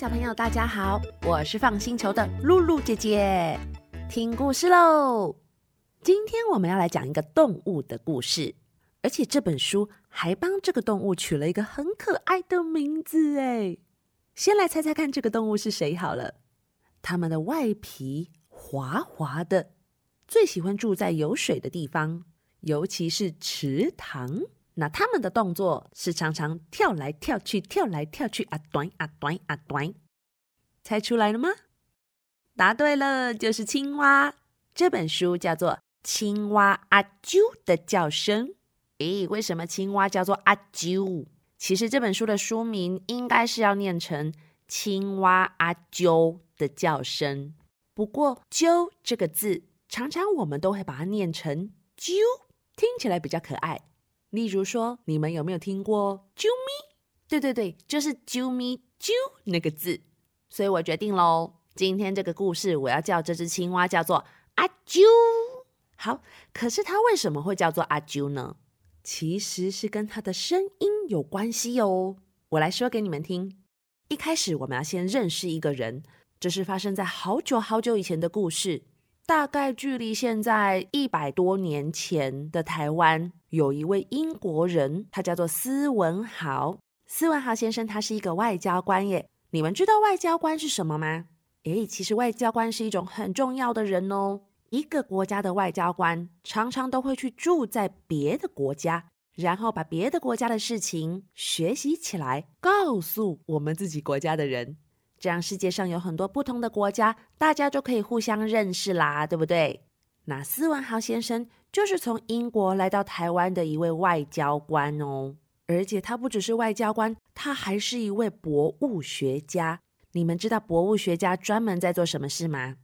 小朋友，大家好，我是放星球的露露姐姐，听故事喽。今天我们要来讲一个动物的故事，而且这本书还帮这个动物取了一个很可爱的名字哎。先来猜猜看，这个动物是谁好了？它们的外皮滑滑的，最喜欢住在有水的地方，尤其是池塘。那他们的动作是常常跳来跳去，跳来跳去，啊短啊短啊短，猜出来了吗？答对了，就是青蛙。这本书叫做《青蛙阿啾的叫声》。诶，为什么青蛙叫做阿啾？其实这本书的书名应该是要念成《青蛙阿啾的叫声》。不过“啾”这个字，常常我们都会把它念成“啾”，听起来比较可爱。例如说，你们有没有听过“啾咪”？对对对，就是“啾咪啾”那个字。所以我决定喽，今天这个故事我要叫这只青蛙叫做阿啾。好，可是它为什么会叫做阿啾呢？其实是跟它的声音有关系哦。我来说给你们听。一开始我们要先认识一个人，这是发生在好久好久以前的故事。大概距离现在一百多年前的台湾，有一位英国人，他叫做斯文豪。斯文豪先生，他是一个外交官耶。你们知道外交官是什么吗？诶，其实外交官是一种很重要的人哦。一个国家的外交官常常都会去住在别的国家，然后把别的国家的事情学习起来，告诉我们自己国家的人。这样世界上有很多不同的国家，大家就可以互相认识啦，对不对？那斯文豪先生就是从英国来到台湾的一位外交官哦，而且他不只是外交官，他还是一位博物学家。你们知道博物学家专门在做什么事吗？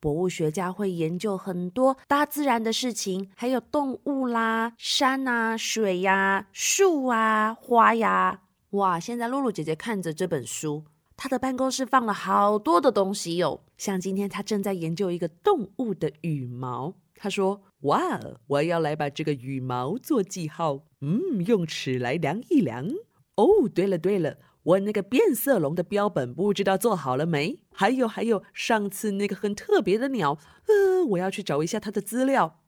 博物学家会研究很多大自然的事情，还有动物啦、山啊、水呀、树啊、花呀。哇！现在露露姐姐看着这本书。他的办公室放了好多的东西哟，像今天他正在研究一个动物的羽毛。他说：“哇，我要来把这个羽毛做记号，嗯，用尺来量一量。哦，对了对了，我那个变色龙的标本不知道做好了没？还有还有，上次那个很特别的鸟，呃，我要去找一下它的资料。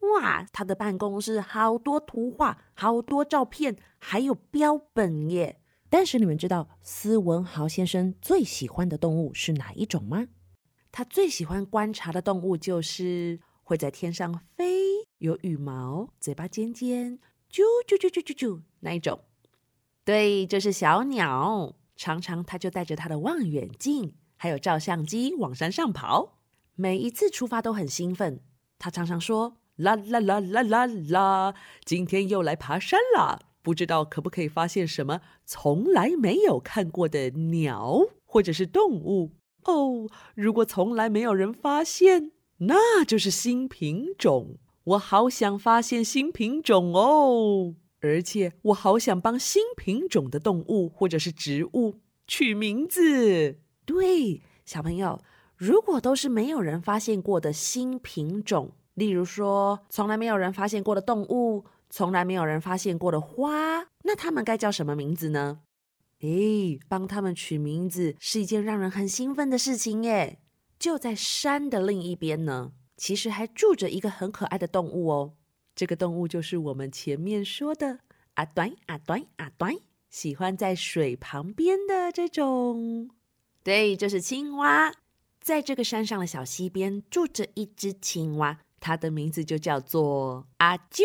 哇，他的办公室好多图画，好多照片，还有标本耶。”但是你们知道斯文豪先生最喜欢的动物是哪一种吗？他最喜欢观察的动物就是会在天上飞、有羽毛、嘴巴尖尖、啾啾啾啾啾啾那一种。对，就是小鸟。常常他就带着他的望远镜还有照相机往山上跑，每一次出发都很兴奋。他常常说：“啦啦啦啦啦啦，今天又来爬山啦。”不知道可不可以发现什么从来没有看过的鸟或者是动物哦？如果从来没有人发现，那就是新品种。我好想发现新品种哦，而且我好想帮新品种的动物或者是植物取名字。对，小朋友，如果都是没有人发现过的新品种，例如说从来没有人发现过的动物。从来没有人发现过的花，那它们该叫什么名字呢？诶，帮它们取名字是一件让人很兴奋的事情耶！就在山的另一边呢，其实还住着一个很可爱的动物哦。这个动物就是我们前面说的阿短阿短阿短，喜欢在水旁边的这种。对，就是青蛙。在这个山上的小溪边住着一只青蛙，它的名字就叫做阿啾。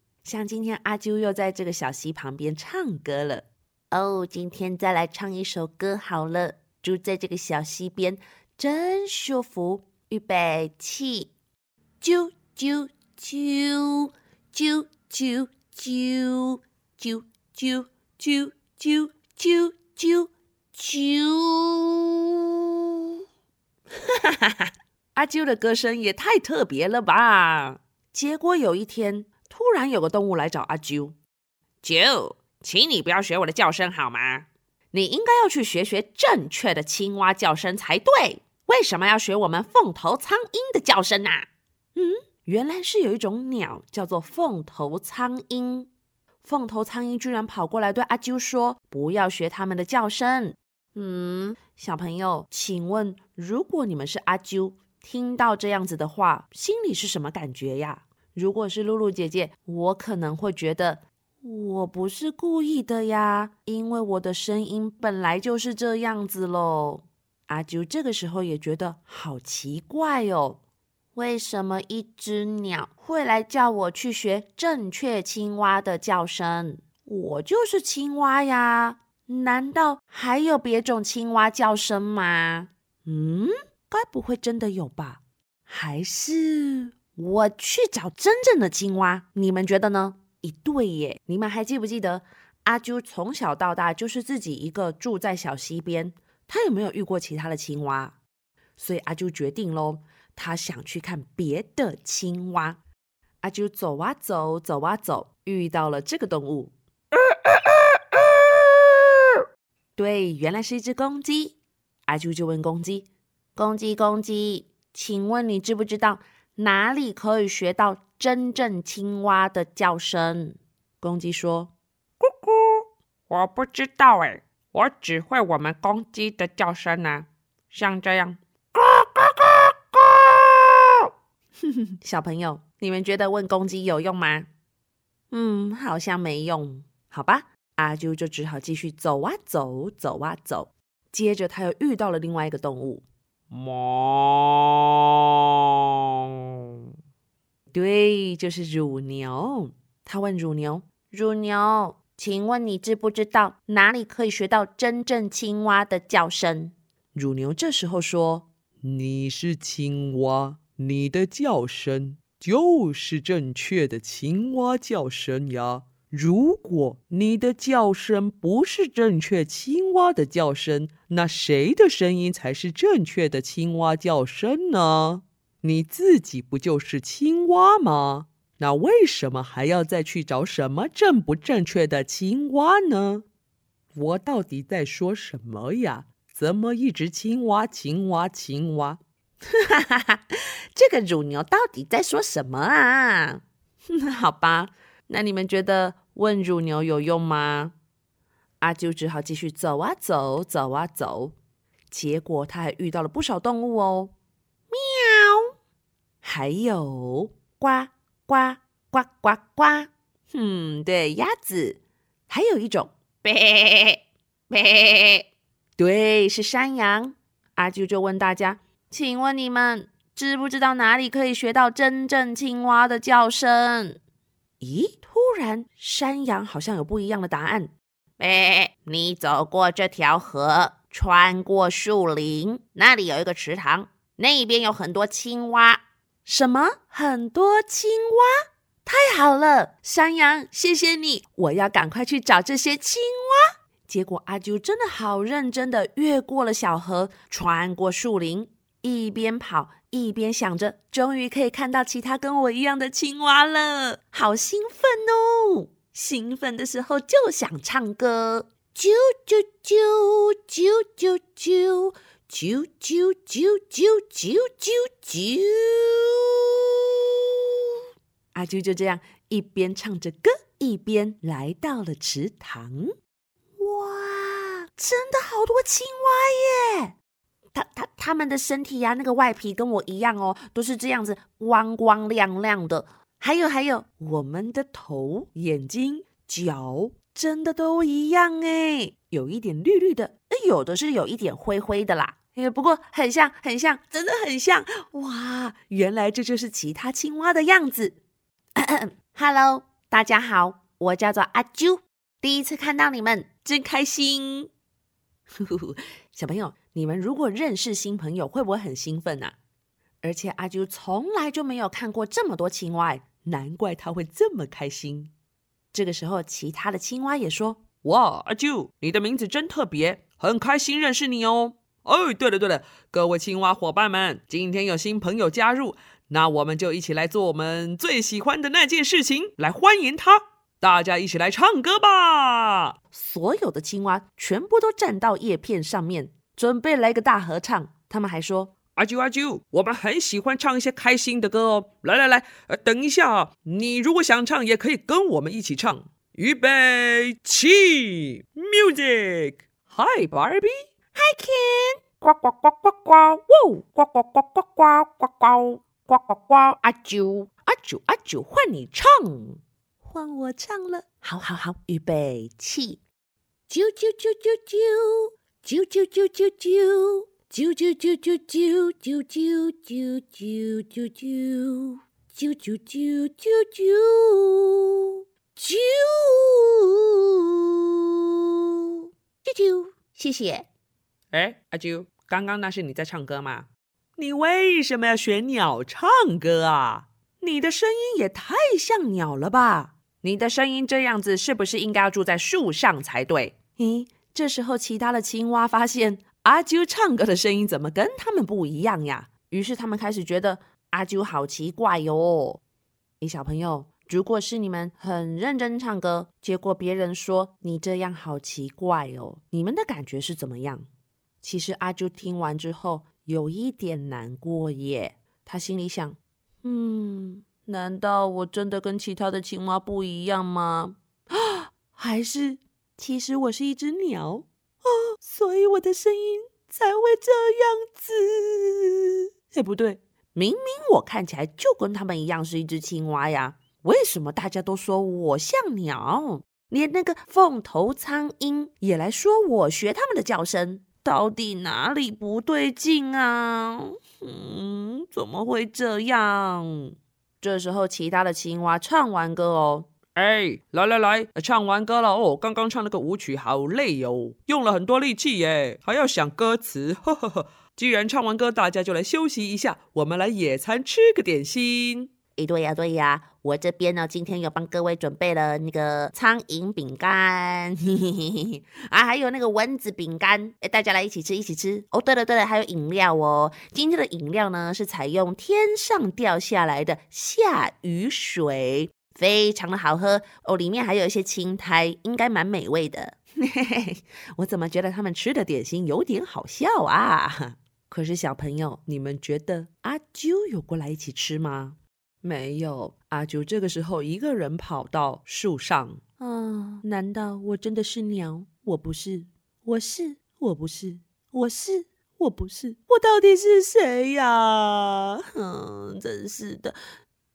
像今天阿啾又在这个小溪旁边唱歌了哦，今天再来唱一首歌好了。住在这个小溪边真舒服，预备起，啾啾啾啾啾啾啾啾啾啾啾啾啾。哈哈哈哈！阿啾的歌声也太特别了吧！结果有一天，突然有个动物来找阿啾。啾，请你不要学我的叫声好吗？你应该要去学学正确的青蛙叫声才对。为什么要学我们凤头苍鹰的叫声呢？嗯，原来是有一种鸟叫做凤头苍鹰。凤头苍鹰居然跑过来对阿啾说：“不要学他们的叫声。”嗯，小朋友，请问，如果你们是阿啾，听到这样子的话，心里是什么感觉呀？如果是露露姐姐，我可能会觉得我不是故意的呀，因为我的声音本来就是这样子喽。阿啾这个时候也觉得好奇怪哦，为什么一只鸟会来叫我去学正确青蛙的叫声？我就是青蛙呀。难道还有别种青蛙叫声吗？嗯，该不会真的有吧？还是我去找真正的青蛙？你们觉得呢？一对耶！你们还记不记得阿啾从小到大就是自己一个住在小溪边，他有没有遇过其他的青蛙？所以阿啾决定喽，他想去看别的青蛙。阿啾走啊走，走啊走，遇到了这个动物。对，原来是一只公鸡。阿啾就问公鸡：“公鸡，公鸡，请问你知不知道哪里可以学到真正青蛙的叫声？”公鸡说：“咕咕，我不知道哎，我只会我们公鸡的叫声呢，像这样，咕咕咕咕。”小朋友，你们觉得问公鸡有用吗？嗯，好像没用。好吧。阿啾就只好继续走啊走，走啊走。接着他又遇到了另外一个动物，猫。对，就是乳牛。他问乳牛：“乳牛，请问你知不知道哪里可以学到真正青蛙的叫声？”乳牛这时候说：“你是青蛙，你的叫声就是正确的青蛙叫声呀。”如果你的叫声不是正确青蛙的叫声，那谁的声音才是正确的青蛙叫声呢？你自己不就是青蛙吗？那为什么还要再去找什么正不正确的青蛙呢？我到底在说什么呀？怎么一直青蛙青蛙青蛙？哈哈哈！这个乳牛到底在说什么啊？好吧，那你们觉得？问乳牛有用吗？阿啾只好继续走啊走，走啊走。结果他还遇到了不少动物哦，喵，还有呱呱呱呱呱。嗯，对，鸭子。还有一种，呗呗，对，是山羊。阿啾就问大家：请问你们知不知道哪里可以学到真正青蛙的叫声？咦？突然，山羊好像有不一样的答案。哎，你走过这条河，穿过树林，那里有一个池塘，那边有很多青蛙。什么？很多青蛙？太好了，山羊，谢谢你！我要赶快去找这些青蛙。结果阿啾真的好认真的越过了小河，穿过树林，一边跑。一边想着，终于可以看到其他跟我一样的青蛙了，好兴奋哦！兴奋的时候就想唱歌，啾啾啾啾啾啾啾啾啾啾啾啾啾。阿啾就这样一边唱着歌，一边来到了池塘。哇，真的好多青蛙耶！它它它们的身体呀，那个外皮跟我一样哦，都是这样子光光亮亮的。还有还有，我们的头、眼睛、脚真的都一样哎，有一点绿绿的，有的是有一点灰灰的啦。哎，不过很像很像，真的很像哇！原来这就是其他青蛙的样子。Hello，大家好，我叫做阿啾，第一次看到你们，真开心。小朋友。你们如果认识新朋友，会不会很兴奋呢？而且阿啾从来就没有看过这么多青蛙，难怪他会这么开心。这个时候，其他的青蛙也说：“哇，阿啾，你的名字真特别，很开心认识你哦。哦，对了对了，各位青蛙伙伴们，今天有新朋友加入，那我们就一起来做我们最喜欢的那件事情，来欢迎他。大家一起来唱歌吧！所有的青蛙全部都站到叶片上面，准备来个大合唱。他们还说：“阿啾阿啾，我们很喜欢唱一些开心的歌哦。来来来，呃，等一下啊，你如果想唱，也可以跟我们一起唱。预备起，music！Hi Barbie。” I can. 呱呱呱呱呱，哇！呱呱呱呱呱呱呱呱呱呱，阿九阿九阿九，换你唱，换我唱了。好好好，预备起。啾啾啾啾啾，啾啾啾啾啾，啾啾啾啾啾，啾啾啾啾啾啾，啾啾啾啾啾，啾啾啾啾，谢谢。哎，阿啾，刚刚那是你在唱歌吗？你为什么要学鸟唱歌啊？你的声音也太像鸟了吧！你的声音这样子，是不是应该要住在树上才对？咦，这时候其他的青蛙发现阿啾唱歌的声音怎么跟他们不一样呀？于是他们开始觉得阿啾好奇怪哟。诶，小朋友，如果是你们很认真唱歌，结果别人说你这样好奇怪哦，你们的感觉是怎么样？其实阿朱听完之后有一点难过耶，他心里想：嗯，难道我真的跟其他的青蛙不一样吗？啊，还是其实我是一只鸟啊，所以我的声音才会这样子？哎，不对，明明我看起来就跟他们一样是一只青蛙呀，为什么大家都说我像鸟？连那个凤头苍鹰也来说我学他们的叫声。到底哪里不对劲啊？嗯，怎么会这样？这时候，其他的青蛙唱完歌哦，哎，来来来，唱完歌了哦。刚刚唱那个舞曲好累哦，用了很多力气耶，还要想歌词。呵呵呵。既然唱完歌，大家就来休息一下，我们来野餐，吃个点心。哎，对呀，对呀，我这边呢，今天有帮各位准备了那个苍蝇饼干，啊，还有那个蚊子饼干，哎，大家来一起吃，一起吃。哦，对了，对了，还有饮料哦。今天的饮料呢，是采用天上掉下来的下雨水，非常的好喝哦。里面还有一些青苔，应该蛮美味的。我怎么觉得他们吃的点心有点好笑啊？可是小朋友，你们觉得阿啾有过来一起吃吗？没有，阿九这个时候一个人跑到树上。啊，难道我真的是鸟？我不是，我是，我不是，我是，我不是，我到底是谁呀？嗯，真是的，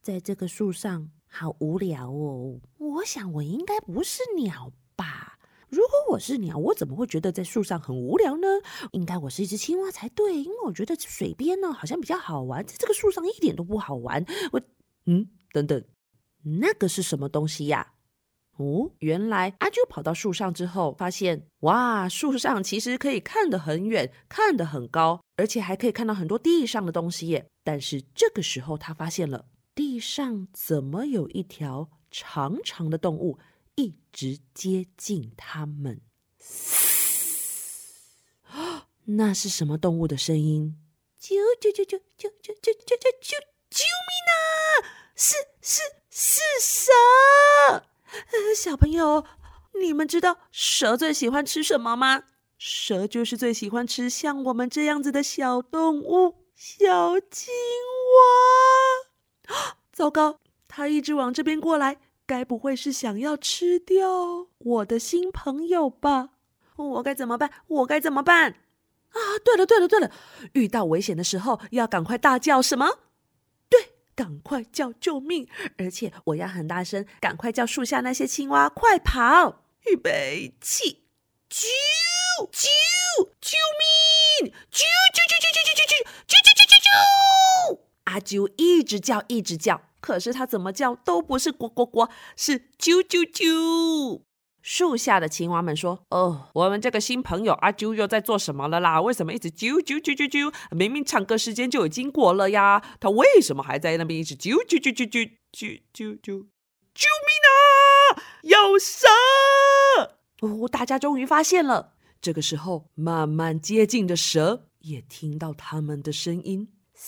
在这个树上好无聊哦。我想我应该不是鸟吧？如果我是鸟，我怎么会觉得在树上很无聊呢？应该我是一只青蛙才对，因为我觉得水边呢好像比较好玩，在这个树上一点都不好玩。我。嗯，等等，那个是什么东西呀？哦，原来阿啾跑到树上之后，发现哇，树上其实可以看得很远，看得很高，而且还可以看到很多地上的东西耶。但是这个时候，他发现了地上怎么有一条长长的动物一直接近他们？那是什么动物的声音？啾啾啾啾啾啾啾啾啾啾！救命啊！是是是蛇！呃小朋友，你们知道蛇最喜欢吃什么吗？蛇就是最喜欢吃像我们这样子的小动物，小青蛙。糟糕，它一直往这边过来，该不会是想要吃掉我的新朋友吧？我该怎么办？我该怎么办？啊，对了对了对了，遇到危险的时候要赶快大叫什么？赶快叫救命！而且我要很大声，赶快叫树下那些青蛙快跑！预备起，救救救命！救救救救救救救救救救救救！阿啾一直叫一直叫，可是他怎么叫都不是呱呱呱，是啾啾啾。树下的青蛙们说：“哦，我们这个新朋友阿啾又在做什么了啦？为什么一直啾啾啾啾啾？明明唱歌时间就已经过了呀，他为什么还在那边一直啾啾啾啾啾啾啾啾？救命啊！有蛇！哦，大家终于发现了，这个时候，慢慢接近的蛇也听到他们的声音。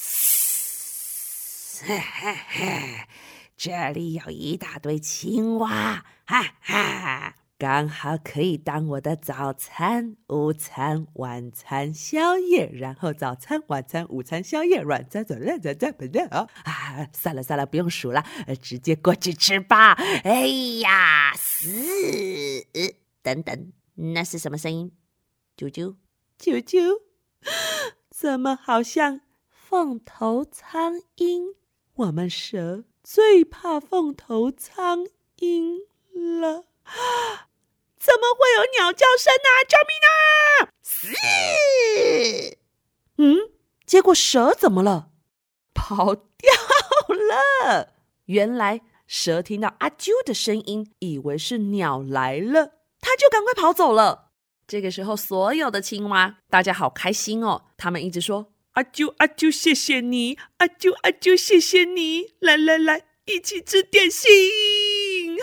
这里有一大堆青蛙，哈哈，刚好可以当我的早餐、午餐、晚餐、宵夜，然后早餐、晚餐、午餐、宵夜，软软软软软软软啊！啊，算了算了，不用数了，直接过去吃吧。哎呀，死！等等，那是什么声音？啾啾啾啾，怎么好像凤头苍鹰？我们蛇最怕凤头苍鹰了。怎么会有鸟叫声啊？救命啊！死！嗯，结果蛇怎么了？跑掉了。原来蛇听到阿啾的声音，以为是鸟来了，它就赶快跑走了。这个时候，所有的青蛙，大家好开心哦！他们一直说：“阿啾阿啾，谢谢你！阿啾阿啾，谢谢你！来来来，一起吃点心！”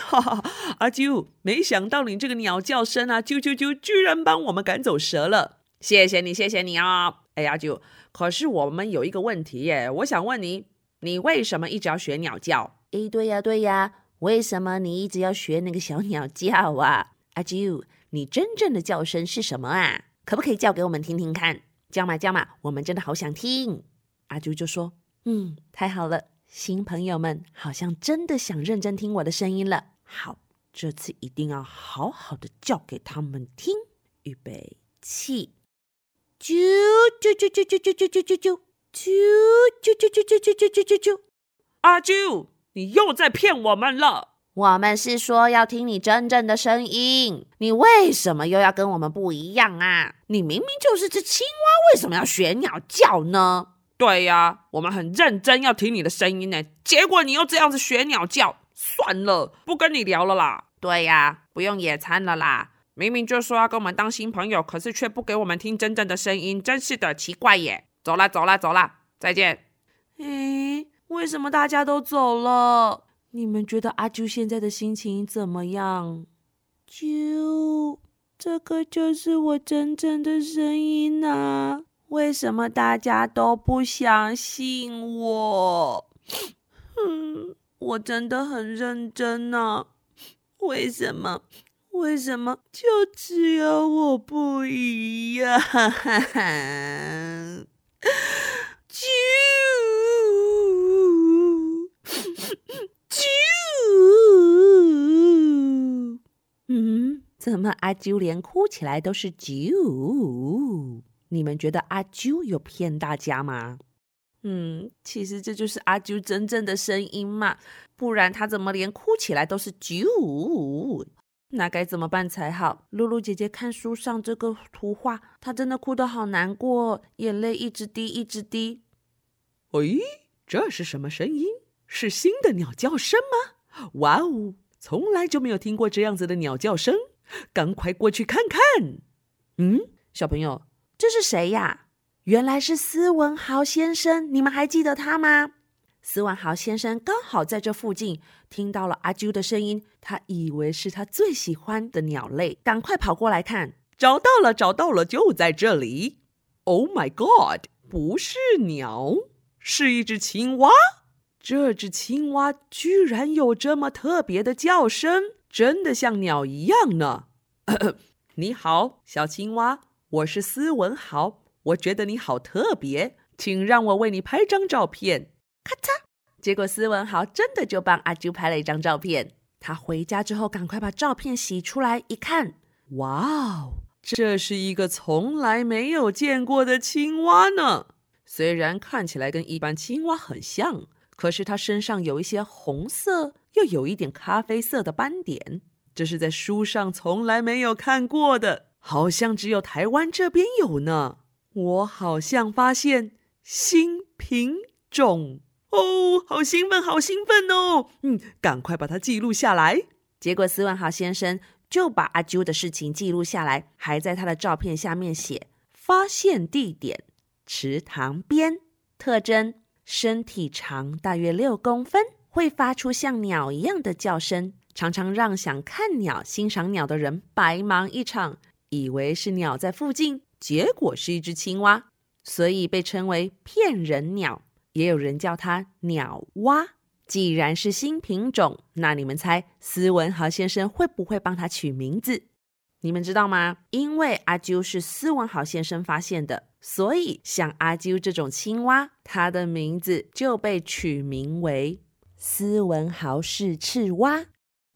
哈哈，阿啾，没想到你这个鸟叫声啊，啾啾啾，居然帮我们赶走蛇了！谢谢你，谢谢你啊！哎呀，啾，可是我们有一个问题耶，我想问你，你为什么一直要学鸟叫？哎，对呀对呀，为什么你一直要学那个小鸟叫啊？阿啾。你真正的叫声是什么啊？可不可以叫给我们听听看？叫嘛叫嘛，我们真的好想听。阿朱就说：“嗯，太好了，新朋友们好像真的想认真听我的声音了。好，这次一定要好好的叫给他们听。预备起，啾啾啾啾啾啾啾啾啾啾啾啾啾啾啾啾啾啾。阿啾，你又在骗我们了。”我们是说要听你真正的声音，你为什么又要跟我们不一样啊？你明明就是只青蛙，为什么要学鸟叫呢？对呀，我们很认真要听你的声音呢，结果你又这样子学鸟叫，算了，不跟你聊了啦。对呀，不用野餐了啦。明明就说要跟我们当新朋友，可是却不给我们听真正的声音，真是的奇怪耶。走啦，走啦，走啦，再见。诶，为什么大家都走了？你们觉得阿啾现在的心情怎么样？啾，这个就是我真正的声音啊！为什么大家都不相信我？嗯，我真的很认真呢。为什么？为什么就只有我不一样？啾啾，嗯。怎么阿啾连哭起来都是啾？你们觉得阿啾有骗大家吗？嗯，其实这就是阿啾真正的声音嘛，不然他怎么连哭起来都是啾？那该怎么办才好？露露姐姐看书上这个图画，她真的哭得好难过，眼泪一直滴一直滴。喂，这是什么声音？是新的鸟叫声吗？哇哦，从来就没有听过这样子的鸟叫声。赶快过去看看！嗯，小朋友，这是谁呀？原来是斯文豪先生，你们还记得他吗？斯文豪先生刚好在这附近，听到了阿啾的声音，他以为是他最喜欢的鸟类，赶快跑过来看，找到了，找到了，就在这里！Oh my God，不是鸟，是一只青蛙。这只青蛙居然有这么特别的叫声。真的像鸟一样呢。你好，小青蛙，我是斯文豪。我觉得你好特别，请让我为你拍张照片。咔嚓，结果斯文豪真的就帮阿啾拍了一张照片。他回家之后，赶快把照片洗出来一看，哇哦，这是一个从来没有见过的青蛙呢。虽然看起来跟一般青蛙很像，可是它身上有一些红色。又有一点咖啡色的斑点，这是在书上从来没有看过的，好像只有台湾这边有呢。我好像发现新品种哦，好兴奋，好兴奋哦！嗯，赶快把它记录下来。结果斯文豪先生就把阿啾的事情记录下来，还在他的照片下面写：发现地点池塘边，特征身体长大约六公分。会发出像鸟一样的叫声，常常让想看鸟、欣赏鸟的人白忙一场。以为是鸟在附近，结果是一只青蛙，所以被称为骗人鸟。也有人叫它鸟蛙。既然是新品种，那你们猜斯文豪先生会不会帮它取名字？你们知道吗？因为阿啾是斯文豪先生发现的，所以像阿啾这种青蛙，它的名字就被取名为斯文豪式赤蛙。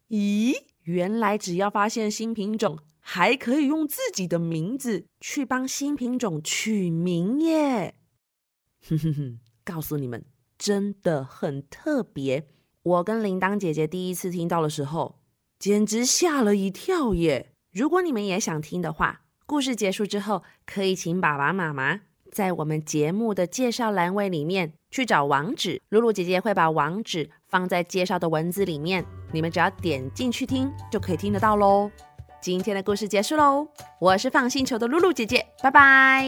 咦，原来只要发现新品种，还可以用自己的名字去帮新品种取名耶！哼哼哼，告诉你们。真的很特别。我跟铃铛姐姐第一次听到的时候，简直吓了一跳耶！如果你们也想听的话，故事结束之后，可以请爸爸妈妈在我们节目的介绍栏位里面去找网址，露露姐姐会把网址放在介绍的文字里面，你们只要点进去听就可以听得到喽。今天的故事结束喽，我是放星球的露露姐姐，拜拜。